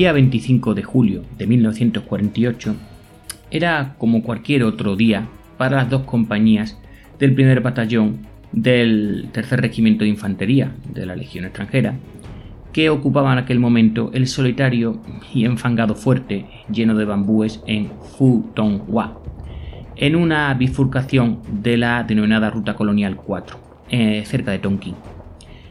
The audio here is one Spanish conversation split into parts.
Día 25 de julio de 1948 era como cualquier otro día para las dos compañías del primer batallón del tercer regimiento de infantería de la Legión extranjera, que ocupaban en aquel momento el solitario y enfangado fuerte lleno de bambúes en Hua, en una bifurcación de la denominada Ruta Colonial 4, eh, cerca de Tonkin.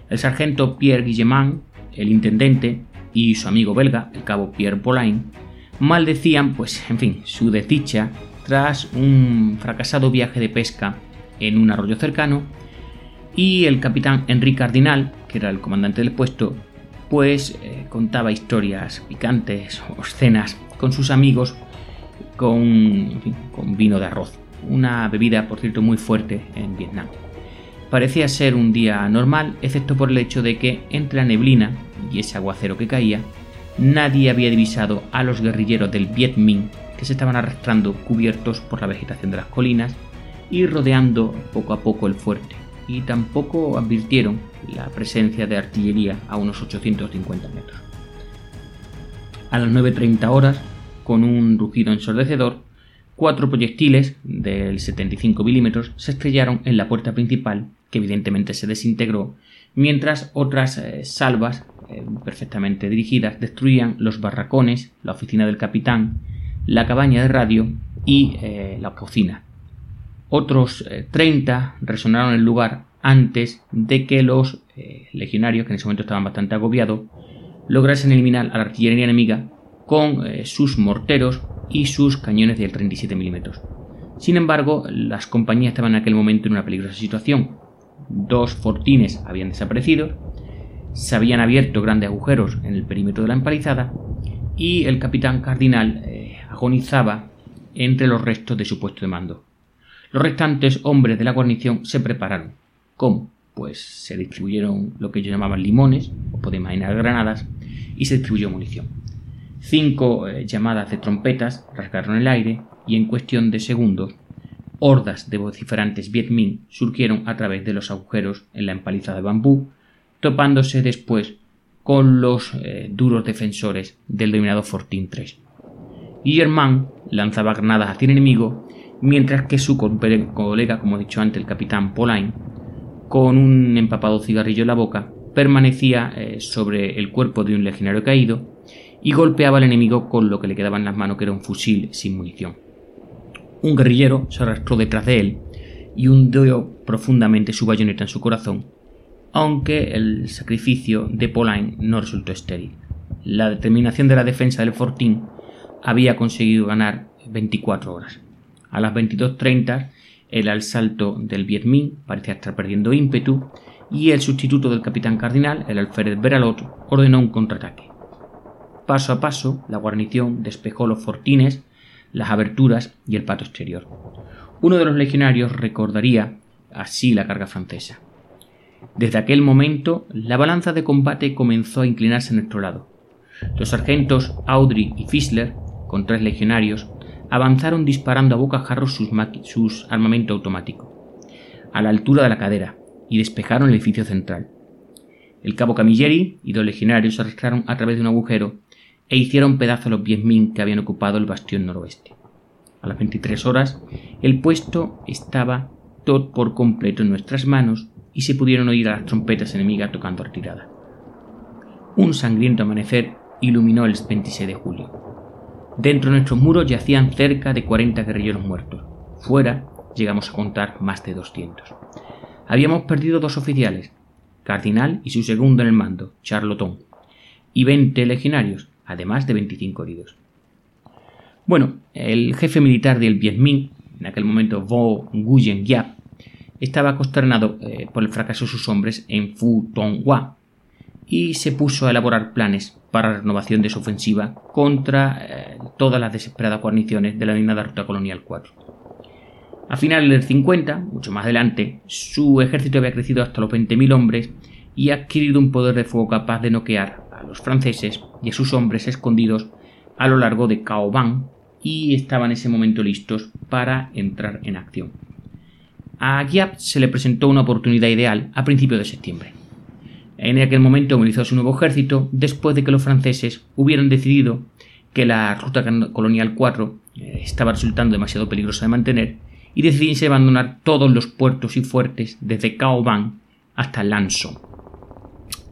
El sargento Pierre Guillemant, el intendente, y su amigo belga, el cabo Pierre Polain, maldecían, pues, en fin, su desdicha tras un fracasado viaje de pesca en un arroyo cercano y el capitán Henri Cardinal, que era el comandante del puesto, pues eh, contaba historias picantes o escenas con sus amigos con, con vino de arroz, una bebida por cierto muy fuerte en Vietnam. Parecía ser un día normal, excepto por el hecho de que entre la neblina y ese aguacero que caía, nadie había divisado a los guerrilleros del Viet Minh que se estaban arrastrando cubiertos por la vegetación de las colinas y rodeando poco a poco el fuerte, y tampoco advirtieron la presencia de artillería a unos 850 metros. A las 9.30 horas, con un rugido ensordecedor, cuatro proyectiles del 75 milímetros se estrellaron en la puerta principal, que evidentemente se desintegró, mientras otras eh, salvas eh, perfectamente dirigidas, destruían los barracones, la oficina del capitán, la cabaña de radio y eh, la cocina. Otros 30 eh, resonaron en el lugar antes de que los legionarios, que en ese momento estaban bastante agobiados, lograsen eliminar a la artillería enemiga con sus morteros y sus cañones de 37 milímetros. Sin embargo, las compañías estaban en aquel momento en una peligrosa situación. Dos fortines habían desaparecido se habían abierto grandes agujeros en el perímetro de la empalizada y el capitán Cardinal eh, agonizaba entre los restos de su puesto de mando. Los restantes hombres de la guarnición se prepararon. ¿Cómo? Pues se distribuyeron lo que ellos llamaban limones, o podéis imaginar granadas, y se distribuyó munición. Cinco eh, llamadas de trompetas rasgaron el aire y en cuestión de segundos hordas de vociferantes Viet Minh surgieron a través de los agujeros en la empalizada de bambú topándose después con los eh, duros defensores del dominado Fortín 3. Guillermán lanzaba granadas hacia el enemigo, mientras que su colega, como he dicho antes, el capitán Polain, con un empapado cigarrillo en la boca, permanecía eh, sobre el cuerpo de un legionario caído y golpeaba al enemigo con lo que le quedaba en las manos, que era un fusil sin munición. Un guerrillero se arrastró detrás de él y hundió profundamente su bayoneta en su corazón, aunque el sacrificio de Pauline no resultó estéril. La determinación de la defensa del Fortín había conseguido ganar 24 horas. A las 22.30 el asalto del Viet Minh parecía estar perdiendo ímpetu y el sustituto del capitán cardinal, el alférez Beralot, ordenó un contraataque. Paso a paso, la guarnición despejó los fortines, las aberturas y el pato exterior. Uno de los legionarios recordaría así la carga francesa. Desde aquel momento, la balanza de combate comenzó a inclinarse a nuestro lado. Los sargentos Audrey y Fisler, con tres legionarios, avanzaron disparando a bocajarros sus, sus armamento automático, a la altura de la cadera, y despejaron el edificio central. El cabo Camilleri y dos legionarios arrastraron a través de un agujero e hicieron pedazos a los Vietminh que habían ocupado el bastión noroeste. A las 23 horas, el puesto estaba todo por completo en nuestras manos y se pudieron oír a las trompetas enemigas tocando retirada. Un sangriento amanecer iluminó el 26 de julio. Dentro de nuestros muros yacían cerca de 40 guerrilleros muertos. Fuera llegamos a contar más de 200. Habíamos perdido dos oficiales, Cardinal y su segundo en el mando, Charloton, y 20 legionarios, además de 25 heridos. Bueno, el jefe militar del Viet Minh, en aquel momento Vo Nguyen Giap, estaba consternado eh, por el fracaso de sus hombres en Phu Tong Hua y se puso a elaborar planes para la renovación de su ofensiva contra eh, todas las desesperadas guarniciones de la denominada Ruta Colonial 4. A finales del 50, mucho más adelante, su ejército había crecido hasta los 20.000 hombres y ha adquirido un poder de fuego capaz de noquear a los franceses y a sus hombres escondidos a lo largo de Cao Bang y estaban en ese momento listos para entrar en acción. A Giap se le presentó una oportunidad ideal a principios de septiembre. en aquel momento movilizó su nuevo ejército después de que los franceses hubieran decidido que la ruta colonial 4 eh, estaba resultando demasiado peligrosa de mantener y decidieron abandonar todos los puertos y fuertes desde Caoban hasta Lanson.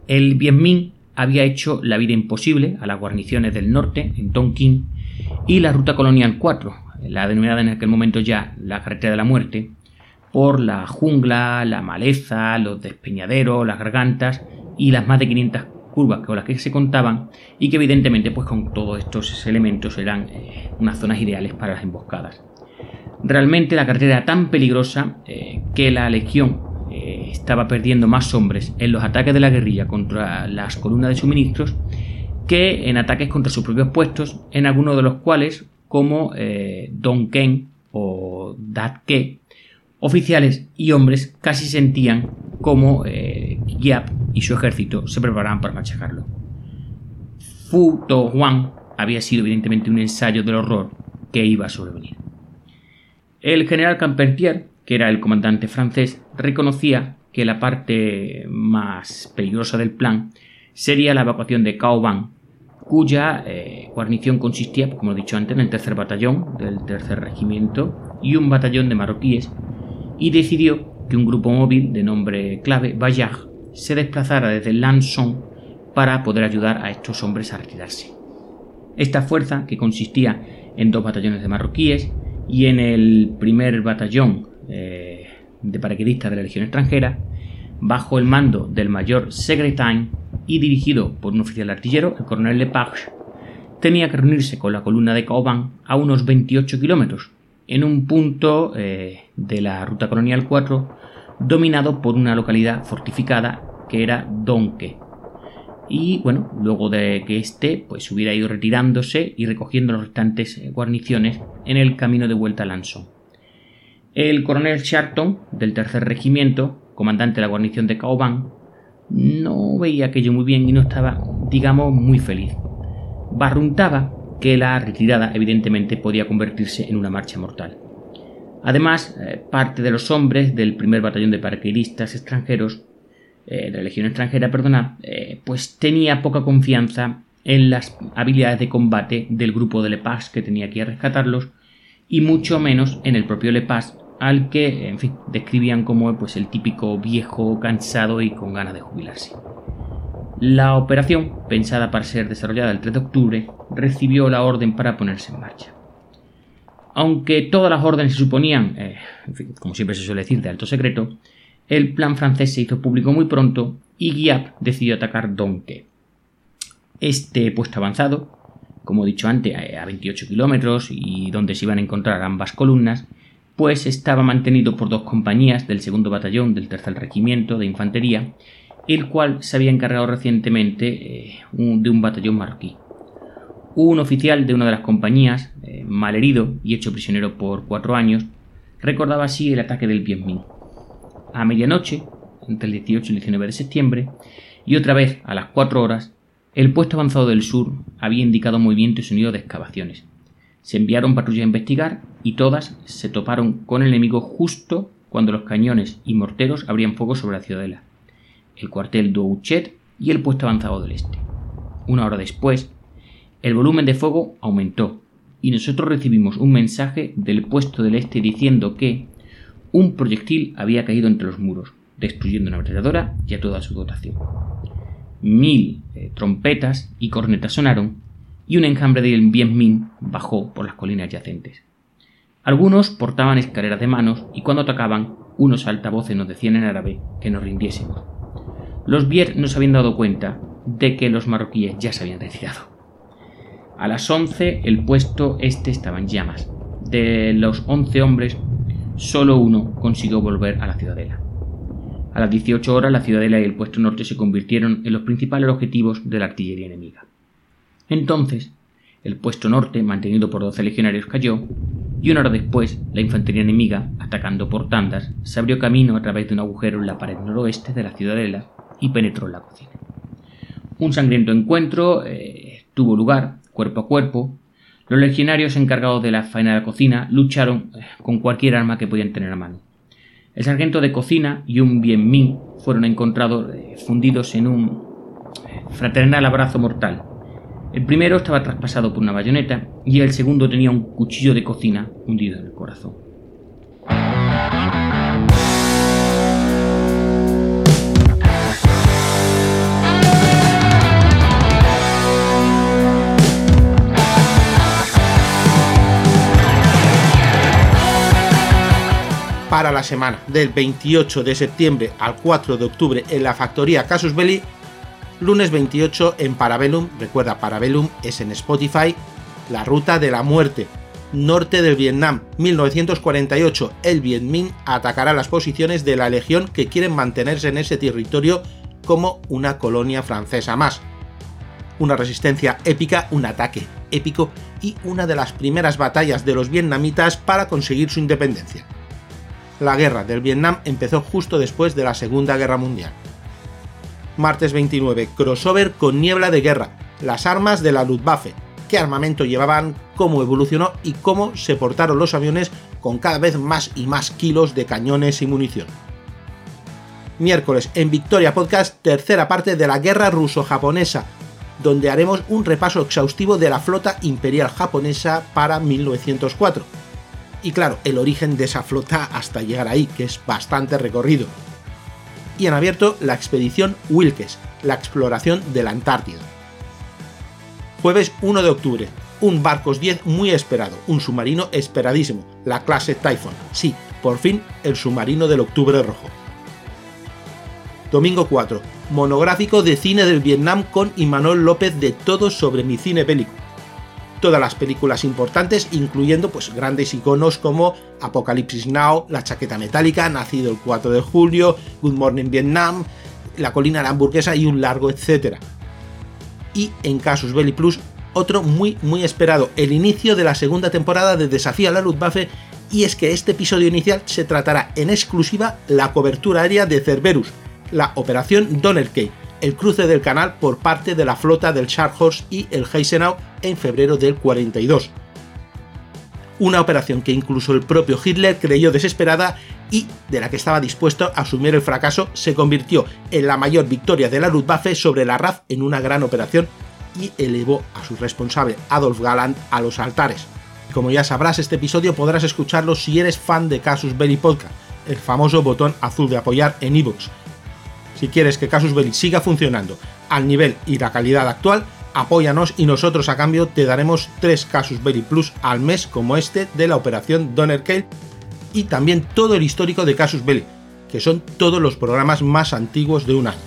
El Bien Minh había hecho la vida imposible a las guarniciones del norte, en Tonkin, y la ruta colonial 4, la denominada en aquel momento ya la carretera de la muerte, por la jungla, la maleza, los despeñaderos, las gargantas y las más de 500 curvas con las que se contaban y que evidentemente pues con todos estos elementos eran eh, unas zonas ideales para las emboscadas. Realmente la carretera era tan peligrosa eh, que la legión estaba perdiendo más hombres en los ataques de la guerrilla contra las columnas de suministros que en ataques contra sus propios puestos, en algunos de los cuales, como Don Ken o Datke, oficiales y hombres casi sentían como eh, y su ejército se preparaban para machacarlo. Fu To Huang había sido evidentemente un ensayo del horror que iba a sobrevenir. El general Campertier, que era el comandante francés, reconocía que la parte más peligrosa del plan sería la evacuación de Caoban, cuya eh, guarnición consistía, como he dicho antes, en el tercer batallón del tercer regimiento y un batallón de marroquíes y decidió que un grupo móvil de nombre clave, Bayard, se desplazara desde Lanson para poder ayudar a estos hombres a retirarse. Esta fuerza, que consistía en dos batallones de marroquíes y en el primer batallón eh, de paraquedistas de la Legión extranjera, bajo el mando del mayor Segretain y dirigido por un oficial artillero, el coronel Lepage, tenía que reunirse con la columna de Caoban a unos 28 kilómetros, en un punto eh, de la ruta colonial 4 dominado por una localidad fortificada que era Donque. Y bueno, luego de que éste pues hubiera ido retirándose y recogiendo las restantes eh, guarniciones en el camino de vuelta a Lanson. El coronel Sharton, del tercer regimiento, comandante de la guarnición de Caoban, no veía aquello muy bien y no estaba, digamos, muy feliz. Barruntaba que la retirada evidentemente podía convertirse en una marcha mortal. Además, eh, parte de los hombres del primer batallón de paracaidistas extranjeros, eh, de la Legión extranjera, perdona, eh, pues tenía poca confianza en las habilidades de combate del grupo de Lepage que tenía que rescatarlos y mucho menos en el propio Lepage al que, en fin, describían como pues, el típico viejo cansado y con ganas de jubilarse. La operación, pensada para ser desarrollada el 3 de octubre, recibió la orden para ponerse en marcha. Aunque todas las órdenes se suponían, eh, como siempre se suele decir, de alto secreto, el plan francés se hizo público muy pronto y Guiap decidió atacar Donque. Este puesto avanzado, como he dicho antes, a 28 kilómetros y donde se iban a encontrar ambas columnas, pues estaba mantenido por dos compañías del segundo batallón del tercer regimiento de infantería el cual se había encargado recientemente eh, de un batallón marroquí. Un oficial de una de las compañías, eh, malherido y hecho prisionero por cuatro años, recordaba así el ataque del Bien Minh. A medianoche, entre el 18 y el 19 de septiembre, y otra vez a las cuatro horas, el puesto avanzado del sur había indicado movimiento y sonido de excavaciones. Se enviaron patrullas a investigar y todas se toparon con el enemigo justo cuando los cañones y morteros abrían fuego sobre la ciudadela el cuartel Douchet y el puesto avanzado del este. Una hora después, el volumen de fuego aumentó y nosotros recibimos un mensaje del puesto del este diciendo que un proyectil había caído entre los muros, destruyendo una ametralladora y a toda su dotación. Mil eh, trompetas y cornetas sonaron y un enjambre de Bien Min bajó por las colinas yacentes. Algunos portaban escaleras de manos y cuando atacaban, unos altavoces nos decían en árabe que nos rindiésemos. Los Bier no se habían dado cuenta de que los marroquíes ya se habían retirado. A las 11 el puesto este estaba en llamas. De los 11 hombres, solo uno consiguió volver a la ciudadela. A las 18 horas la ciudadela y el puesto norte se convirtieron en los principales objetivos de la artillería enemiga. Entonces, el puesto norte, mantenido por 12 legionarios, cayó, y una hora después, la infantería enemiga, atacando por tandas, se abrió camino a través de un agujero en la pared noroeste de la ciudadela y penetró en la cocina. Un sangriento encuentro eh, tuvo lugar, cuerpo a cuerpo. Los legionarios encargados de la faena de la cocina lucharon eh, con cualquier arma que podían tener a mano. El sargento de cocina y un Bien Min fueron encontrados eh, fundidos en un fraternal abrazo mortal. El primero estaba traspasado por una bayoneta y el segundo tenía un cuchillo de cocina hundido en el corazón. para la semana del 28 de septiembre al 4 de octubre en la factoría Casus Belli, lunes 28 en Parabellum, recuerda Parabellum es en Spotify, La Ruta de la Muerte, norte del Vietnam, 1948, el Viet Minh atacará las posiciones de la Legión que quieren mantenerse en ese territorio como una colonia francesa más. Una resistencia épica, un ataque épico y una de las primeras batallas de los vietnamitas para conseguir su independencia. La guerra del Vietnam empezó justo después de la Segunda Guerra Mundial. Martes 29, crossover con niebla de guerra, las armas de la Luftwaffe, qué armamento llevaban, cómo evolucionó y cómo se portaron los aviones con cada vez más y más kilos de cañones y munición. Miércoles en Victoria Podcast, tercera parte de la guerra ruso-japonesa, donde haremos un repaso exhaustivo de la flota imperial japonesa para 1904 y claro, el origen de esa flota hasta llegar ahí, que es bastante recorrido. Y en abierto la expedición Wilkes, la exploración de la Antártida. Jueves 1 de octubre, un Barcos 10 muy esperado, un submarino esperadísimo, la clase Typhoon. Sí, por fin el submarino del Octubre Rojo. Domingo 4, monográfico de cine del Vietnam con Imanol López de Todo sobre mi cine bélico todas las películas importantes, incluyendo pues grandes iconos como Apocalipsis Now, La chaqueta metálica, Nacido el 4 de julio, Good Morning Vietnam, La colina de la hamburguesa y un largo etcétera. Y en Casus Belli Plus, otro muy muy esperado, el inicio de la segunda temporada de Desafía a la Luftwaffe y es que este episodio inicial se tratará en exclusiva la cobertura aérea de Cerberus, la operación Donnerkey, el cruce del canal por parte de la flota del Scharnhorst y el Heisenau en febrero del 42. Una operación que incluso el propio Hitler creyó desesperada y de la que estaba dispuesto a asumir el fracaso, se convirtió en la mayor victoria de la Luftwaffe sobre la RAF en una gran operación y elevó a su responsable Adolf Galland a los altares. Como ya sabrás, este episodio podrás escucharlo si eres fan de Casus Belli Podcast, el famoso botón azul de apoyar en iVoox. Si quieres que Casus Belli siga funcionando al nivel y la calidad actual, apóyanos y nosotros a cambio te daremos 3 Casus Belli Plus al mes como este de la operación Donner y también todo el histórico de Casus Belli, que son todos los programas más antiguos de un año.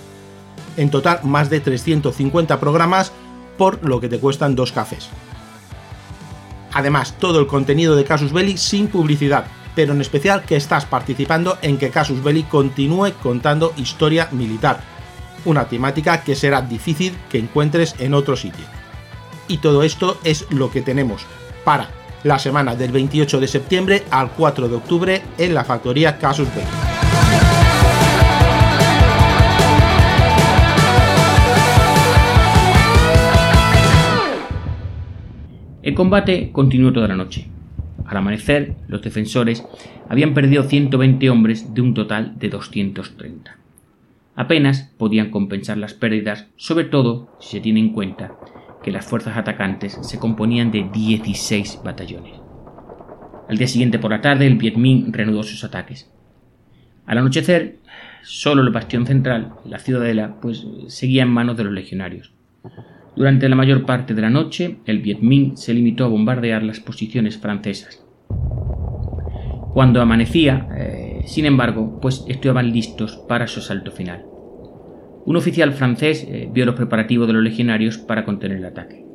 En total más de 350 programas por lo que te cuestan dos cafés. Además, todo el contenido de Casus Belli sin publicidad, pero en especial que estás participando en que Casus Belli continúe contando historia militar, una temática que será difícil que encuentres en otro sitio. Y todo esto es lo que tenemos para la semana del 28 de septiembre al 4 de octubre en la factoría Casus Belli. El combate continuó toda la noche. Al amanecer, los defensores habían perdido 120 hombres de un total de 230 apenas podían compensar las pérdidas, sobre todo si se tiene en cuenta que las fuerzas atacantes se componían de 16 batallones. Al día siguiente por la tarde el Viet Minh reanudó sus ataques. Al anochecer, solo el bastión central, la ciudadela, pues seguía en manos de los legionarios. Durante la mayor parte de la noche, el Viet Minh se limitó a bombardear las posiciones francesas. Cuando amanecía, eh, sin embargo, pues estaban listos para su asalto final. Un oficial francés eh, vio los preparativos de los legionarios para contener el ataque.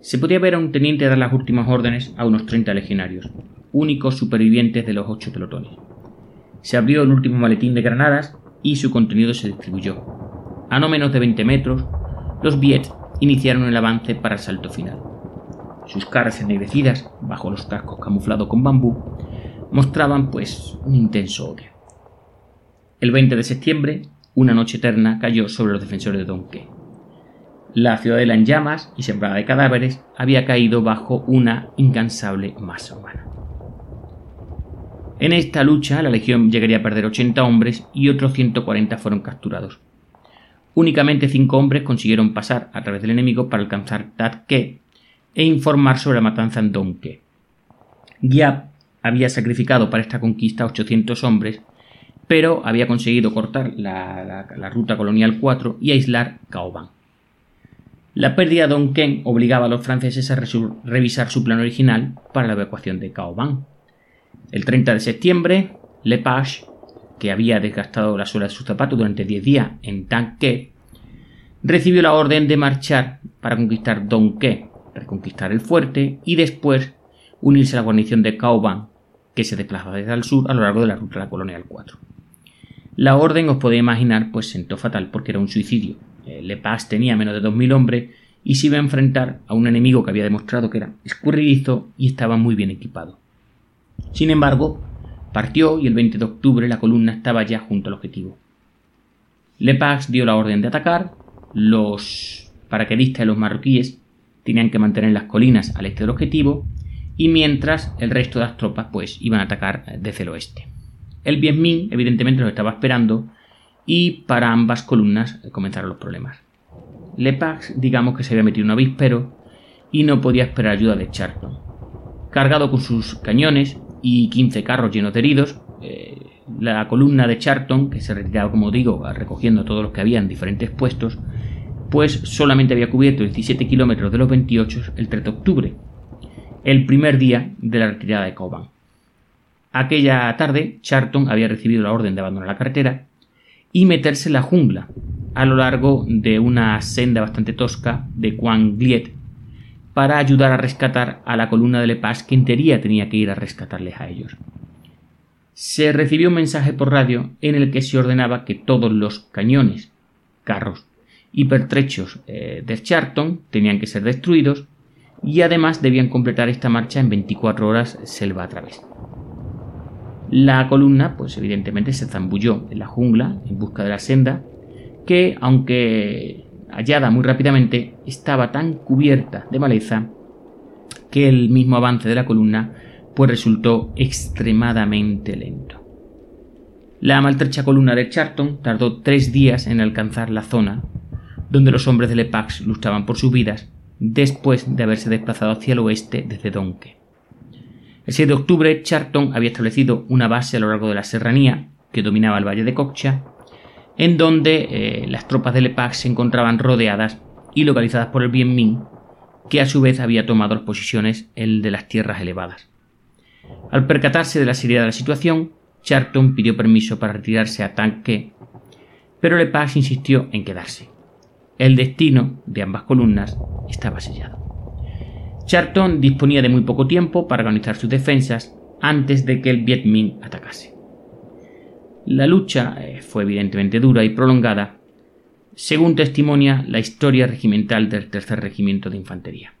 Se podía ver a un teniente dar las últimas órdenes a unos 30 legionarios, únicos supervivientes de los ocho pelotones. Se abrió el último maletín de granadas y su contenido se distribuyó. A no menos de 20 metros, los Viet iniciaron el avance para el salto final. Sus caras ennegrecidas, bajo los cascos camuflados con bambú, mostraban pues un intenso odio. El 20 de septiembre, una noche eterna cayó sobre los defensores de Donque. La ciudadela en llamas y sembrada de cadáveres había caído bajo una incansable masa humana. En esta lucha la legión llegaría a perder 80 hombres y otros 140 fueron capturados. Únicamente 5 hombres consiguieron pasar a través del enemigo para alcanzar Tatke e informar sobre la matanza en Donke. Giap había sacrificado para esta conquista 800 hombres, pero había conseguido cortar la, ruta colonial 4 y aislar Caoban. La pérdida de Donken obligaba a los franceses a revisar su plan original para la evacuación de Caoban. El 30 de septiembre, Lepage, que había desgastado la suela de su zapato durante 10 días en Tanque, recibió la orden de marchar para conquistar Donque, reconquistar el fuerte y después unirse a la guarnición de Caoban, que se desplazaba desde el sur a lo largo de la ruta colonial 4. La orden, os podéis imaginar, pues sentó fatal porque era un suicidio. Eh, Lepage tenía menos de 2.000 hombres y se iba a enfrentar a un enemigo que había demostrado que era escurridizo y estaba muy bien equipado. Sin embargo, partió y el 20 de octubre la columna estaba ya junto al objetivo. Lepage dio la orden de atacar, los paraquedistas y los marroquíes tenían que mantener las colinas al este del objetivo y mientras el resto de las tropas pues iban a atacar desde el oeste. El Viet Minh evidentemente los estaba esperando y para ambas columnas comenzaron los problemas. Lepage digamos que se había metido un avispero y no podía esperar ayuda de Charlton. Cargado con sus cañones, y 15 carros llenos de heridos. Eh, la columna de Charlton, que se retiraba, como digo, recogiendo todos los que había en diferentes puestos, pues solamente había cubierto 17 kilómetros de los 28 el 3 de octubre, el primer día de la retirada de Coban. Aquella tarde, Charlton había recibido la orden de abandonar la carretera y meterse en la jungla, a lo largo de una senda bastante tosca de Quan Gliet, para ayudar a rescatar a la columna de Lepage que en teoría tenía que ir a rescatarles a ellos. Se recibió un mensaje por radio en el que se ordenaba que todos los cañones, carros y pertrechos eh, de Charlton tenían que ser destruidos y además debían completar esta marcha en 24 horas selva a través. La columna, pues evidentemente se zambulló en la jungla en busca de la senda, que aunque hallada muy rápidamente, estaba tan cubierta de maleza que el mismo avance de la columna pues resultó extremadamente lento. La maltrecha columna de Charlton tardó tres días en alcanzar la zona donde los hombres de Lepax luchaban por sus vidas después de haberse desplazado hacia el oeste desde Donque. El 6 de octubre, Charlton había establecido una base a lo largo de la serranía que dominaba el valle de Cocha en donde eh, las tropas de Lepage se encontraban rodeadas y localizadas por el Bien Minh, que a su vez había tomado las posiciones el de las tierras elevadas. Al percatarse de la seriedad de la situación, Charlton pidió permiso para retirarse a Tanque, pero Lepage insistió en quedarse. El destino de ambas columnas estaba sellado. Charlton disponía de muy poco tiempo para organizar sus defensas antes de que el Viet Minh atacase. La lucha eh, fue evidentemente dura y prolongada, según testimonia la historia regimental del tercer regimiento de infantería.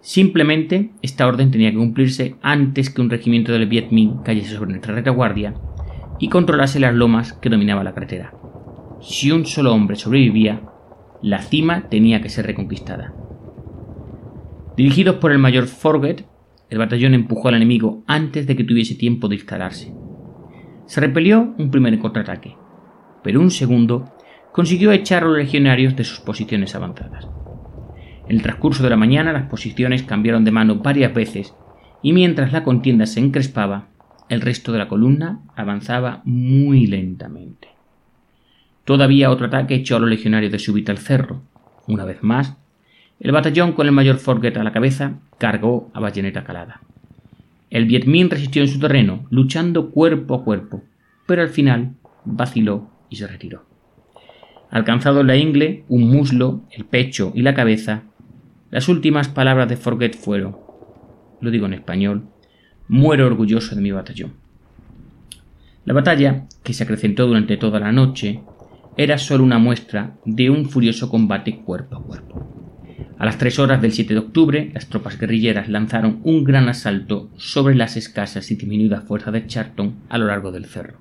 Simplemente esta orden tenía que cumplirse antes que un regimiento del Viet Minh cayese sobre nuestra retaguardia y controlase las lomas que dominaba la carretera. Si un solo hombre sobrevivía, la cima tenía que ser reconquistada. Dirigidos por el mayor Forget, el batallón empujó al enemigo antes de que tuviese tiempo de instalarse. Se repelió un primer contraataque, pero un segundo consiguió echar a los legionarios de sus posiciones avanzadas. En el transcurso de la mañana las posiciones cambiaron de mano varias veces y mientras la contienda se encrespaba, el resto de la columna avanzaba muy lentamente. Todavía otro ataque echó a los legionarios de súbito al cerro. Una vez más, el batallón con el mayor Forget a la cabeza cargó a bayoneta calada. El Viet Minh resistió en su terreno, luchando cuerpo a cuerpo, pero al final vaciló y se retiró. Alcanzado la ingle, un muslo, el pecho y la cabeza, las últimas palabras de Forget fueron, lo digo en español, muero orgulloso de mi batallón. La batalla, que se acrecentó durante toda la noche, era solo una muestra de un furioso combate cuerpo a cuerpo. A las 3 horas del 7 de octubre, las tropas guerrilleras lanzaron un gran asalto sobre las escasas y diminuidas fuerzas de Charlton a lo largo del cerro.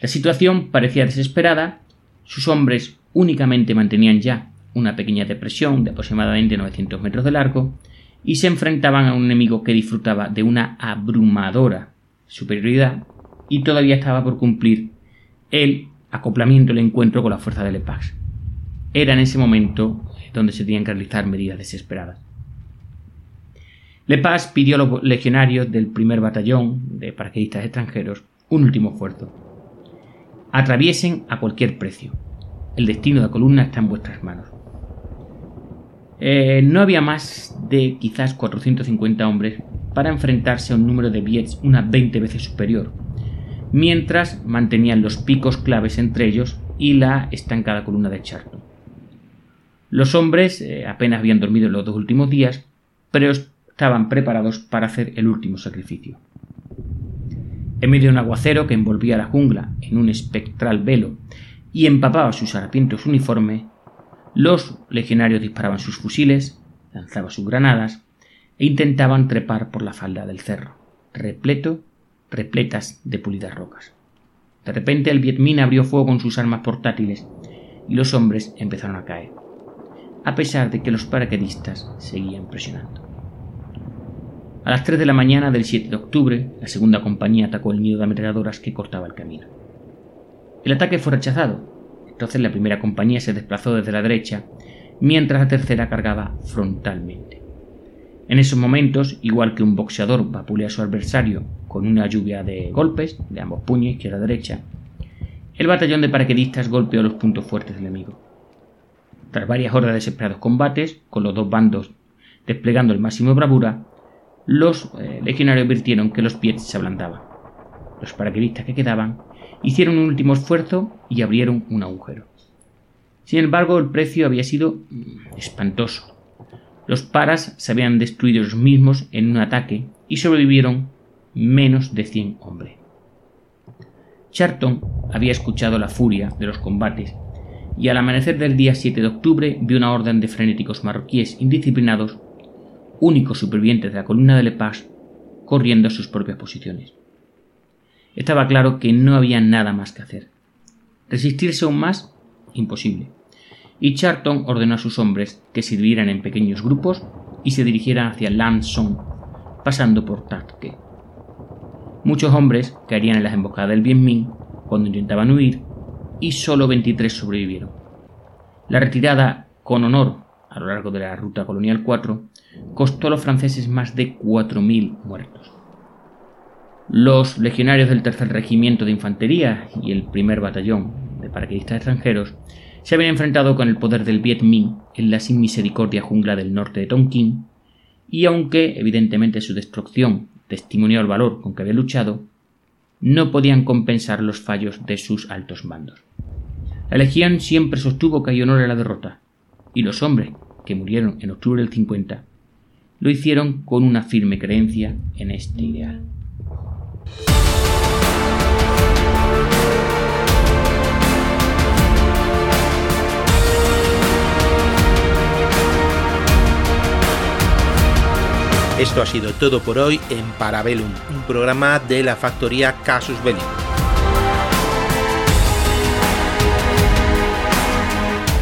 La situación parecía desesperada, sus hombres únicamente mantenían ya una pequeña depresión de aproximadamente 900 metros de largo y se enfrentaban a un enemigo que disfrutaba de una abrumadora superioridad y todavía estaba por cumplir el acoplamiento, el encuentro con la fuerza de Lepax. Era en ese momento donde se tenían que realizar medidas desesperadas. Lepage pidió a los legionarios del primer batallón de paracaidistas extranjeros un último esfuerzo. Atraviesen a cualquier precio. El destino de la columna está en vuestras manos. Eh, no había más de quizás 450 hombres para enfrentarse a un número de Viets unas 20 veces superior, mientras mantenían los picos claves entre ellos y la estancada columna de Charlton. Los hombres eh, apenas habían dormido los dos últimos días, pero estaban preparados para hacer el último sacrificio. En medio de un aguacero que envolvía la jungla en un espectral velo y empapaba sus harapientos uniformes, los legionarios disparaban sus fusiles, lanzaban sus granadas e intentaban trepar por la falda del cerro, repleto, repletas de pulidas rocas. De repente el Viet abrió fuego con sus armas portátiles y los hombres empezaron a caer, a pesar de que los paracaidistas seguían presionando. A las 3 de la mañana del 7 de octubre, la segunda compañía atacó el nido de ametralladoras que cortaba el camino. El ataque fue rechazado, entonces la primera compañía se desplazó desde la derecha, mientras la tercera cargaba frontalmente. En esos momentos, igual que un boxeador vapulea a su adversario con una lluvia de golpes de ambos puños, izquierda derecha, el batallón de paraquedistas golpeó los puntos fuertes del enemigo. Tras varias horas de desesperados combates, con los dos bandos desplegando el máximo bravura, los eh, legionarios advirtieron que los pies se ablandaban. Los paraquedistas que quedaban hicieron un último esfuerzo y abrieron un agujero. Sin embargo, el precio había sido mm, espantoso. Los paras se habían destruido ellos mismos en un ataque y sobrevivieron menos de 100 hombres. Charlton había escuchado la furia de los combates y al amanecer del día 7 de octubre vio una orden de frenéticos marroquíes indisciplinados únicos supervivientes de la columna de Lepage, corriendo a sus propias posiciones. Estaba claro que no había nada más que hacer. Resistirse aún más, imposible. Y Charlton ordenó a sus hombres que sirvieran en pequeños grupos y se dirigieran hacia Lanson, pasando por Tatke. Muchos hombres caerían en las embocadas del Bien Minh cuando intentaban huir y solo 23 sobrevivieron. La retirada con honor a lo largo de la ruta colonial 4 costó a los franceses más de 4.000 muertos. Los legionarios del tercer regimiento de infantería y el primer batallón de paraquedistas extranjeros se habían enfrentado con el poder del Viet Minh en la sin misericordia jungla del norte de Tonkin, y aunque evidentemente su destrucción testimonió el valor con que había luchado, no podían compensar los fallos de sus altos mandos. La legión siempre sostuvo que hay honor en la derrota, y los hombres que murieron en octubre del 50 lo hicieron con una firme creencia en este ideal. Esto ha sido todo por hoy en Parabellum, un programa de la factoría Casus Belli.